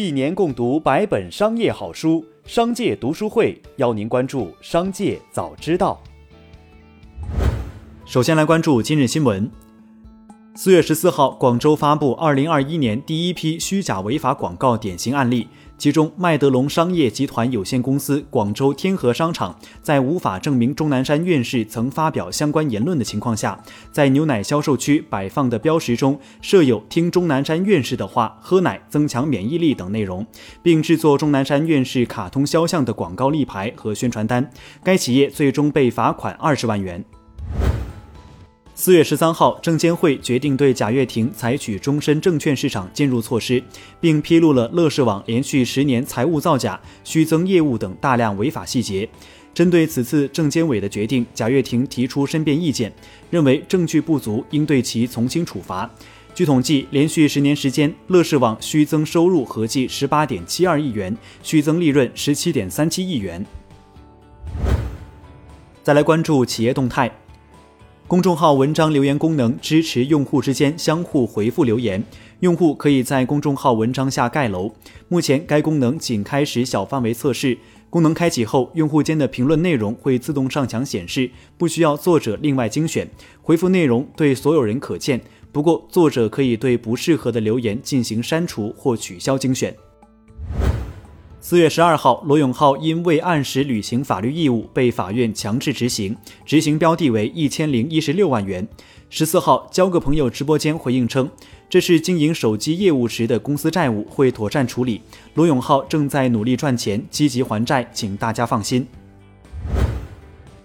一年共读百本商业好书，商界读书会邀您关注商界早知道。首先来关注今日新闻。四月十四号，广州发布二零二一年第一批虚假违法广告典型案例，其中麦德龙商业集团有限公司广州天河商场在无法证明钟南山院士曾发表相关言论的情况下，在牛奶销售区摆放的标识中设有“听钟南山院士的话，喝奶增强免疫力”等内容，并制作钟南山院士卡通肖像的广告立牌和宣传单，该企业最终被罚款二十万元。四月十三号，证监会决定对贾跃亭采取终身证券市场介入措施，并披露了乐视网连续十年财务造假、虚增业务等大量违法细节。针对此次证监委的决定，贾跃亭提出申辩意见，认为证据不足，应对其从轻处罚。据统计，连续十年时间，乐视网虚增收入合计十八点七二亿元，虚增利润十七点三七亿元。再来关注企业动态。公众号文章留言功能支持用户之间相互回复留言，用户可以在公众号文章下盖楼。目前该功能仅开始小范围测试，功能开启后，用户间的评论内容会自动上墙显示，不需要作者另外精选，回复内容对所有人可见。不过，作者可以对不适合的留言进行删除或取消精选。四月十二号，罗永浩因未按时履行法律义务被法院强制执行，执行标的为一千零一十六万元。十四号，交个朋友直播间回应称，这是经营手机业务时的公司债务，会妥善处理。罗永浩正在努力赚钱，积极还债，请大家放心。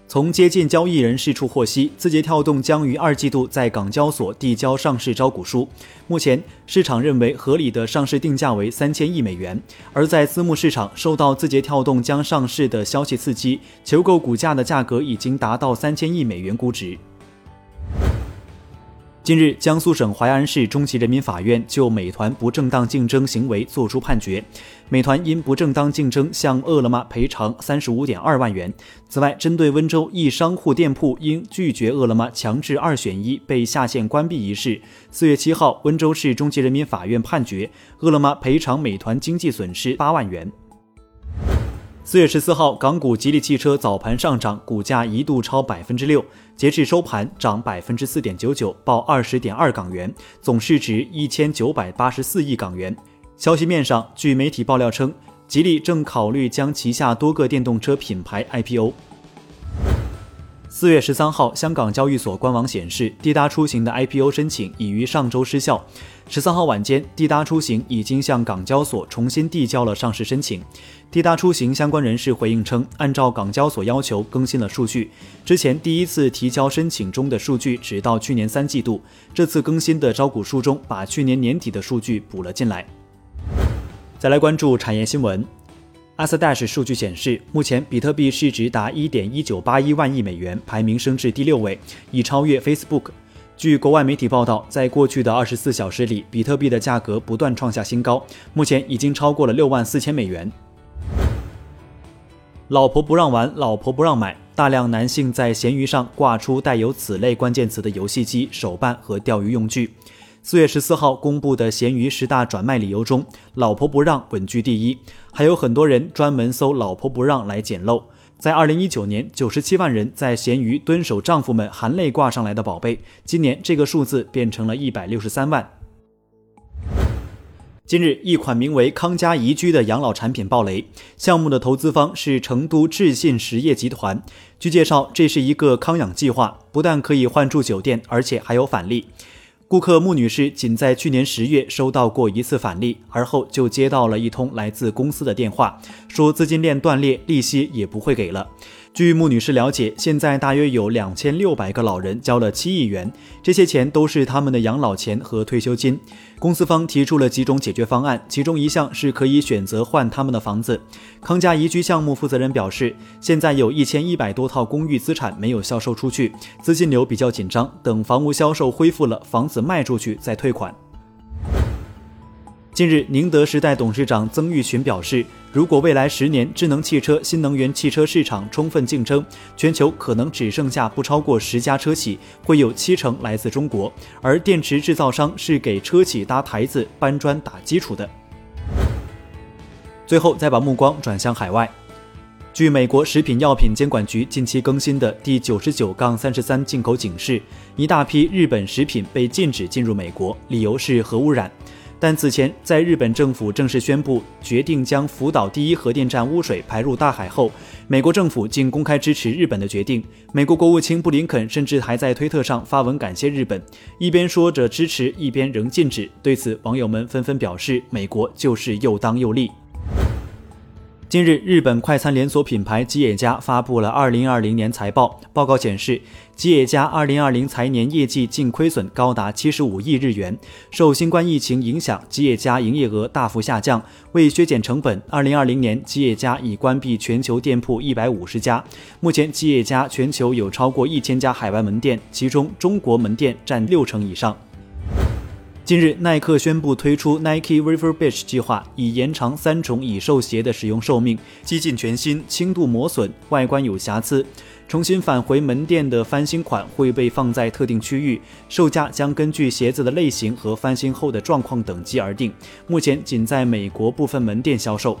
从接近交易人士处获悉，字节跳动将于二季度在港交所递交上市招股书。目前市场认为合理的上市定价为三千亿美元，而在私募市场受到字节跳动将上市的消息刺激，求购股价的价格已经达到三千亿美元估值。近日，江苏省淮安市中级人民法院就美团不正当竞争行为作出判决，美团因不正当竞争向饿了么赔偿三十五点二万元。此外，针对温州一商户店铺因拒绝饿了么强制二选一被下线关闭一事，四月七号，温州市中级人民法院判决饿了么赔偿美团经济损失八万元。四月十四号，港股吉利汽车早盘上涨，股价一度超百分之六，截至收盘涨百分之四点九九，报二十点二港元，总市值一千九百八十四亿港元。消息面上，据媒体爆料称，吉利正考虑将旗下多个电动车品牌 IPO。四月十三号，香港交易所官网显示，滴答出行的 IPO 申请已于上周失效。十三号晚间，滴答出行已经向港交所重新递交了上市申请。滴答出行相关人士回应称，按照港交所要求更新了数据。之前第一次提交申请中的数据只到去年三季度，这次更新的招股书中把去年年底的数据补了进来。再来关注产业新闻。阿瑟 Dash 数据显示，目前比特币市值达一点一九八一万亿美元，排名升至第六位，已超越 Facebook。据国外媒体报道，在过去的二十四小时里，比特币的价格不断创下新高，目前已经超过了六万四千美元。老婆不让玩，老婆不让买，大量男性在闲鱼上挂出带有此类关键词的游戏机、手办和钓鱼用具。四月十四号公布的闲鱼十大转卖理由中，“老婆不让”稳居第一，还有很多人专门搜“老婆不让”来捡漏。在二零一九年，九十七万人在闲鱼蹲守丈夫们含泪挂上来的宝贝，今年这个数字变成了一百六十三万。近日，一款名为“康佳宜居”的养老产品爆雷，项目的投资方是成都智信实业集团。据介绍，这是一个康养计划，不但可以换住酒店，而且还有返利。顾客穆女士仅在去年十月收到过一次返利，而后就接到了一通来自公司的电话，说资金链断裂，利息也不会给了。据穆女士了解，现在大约有两千六百个老人交了七亿元，这些钱都是他们的养老钱和退休金。公司方提出了几种解决方案，其中一项是可以选择换他们的房子。康佳宜居项目负责人表示，现在有一千一百多套公寓资产没有销售出去，资金流比较紧张，等房屋销售恢复了，房子卖出去再退款。近日，宁德时代董事长曾毓群表示，如果未来十年智能汽车、新能源汽车市场充分竞争，全球可能只剩下不超过十家车企，会有七成来自中国。而电池制造商是给车企搭台子、搬砖打基础的。最后再把目光转向海外。据美国食品药品监管局近期更新的第九十九杠三十三进口警示，一大批日本食品被禁止进入美国，理由是核污染。但此前，在日本政府正式宣布决定将福岛第一核电站污水排入大海后，美国政府竟公开支持日本的决定。美国国务卿布林肯甚至还在推特上发文感谢日本，一边说着支持，一边仍禁止。对此，网友们纷纷表示，美国就是又当又立。近日，日本快餐连锁品牌吉野家发布了2020年财报。报告显示，吉野家2020财年业绩净亏损高达75亿日元。受新冠疫情影响，吉野家营业额大幅下降。为削减成本，2020年吉野家已关闭全球店铺150家。目前，吉野家全球有超过1000家海外门店，其中中国门店占六成以上。近日，耐克宣布推出 Nike Riverbich 计划，以延长三重已售鞋的使用寿命。接近全新，轻度磨损，外观有瑕疵，重新返回门店的翻新款会被放在特定区域，售价将根据鞋子的类型和翻新后的状况等级而定。目前仅在美国部分门店销售。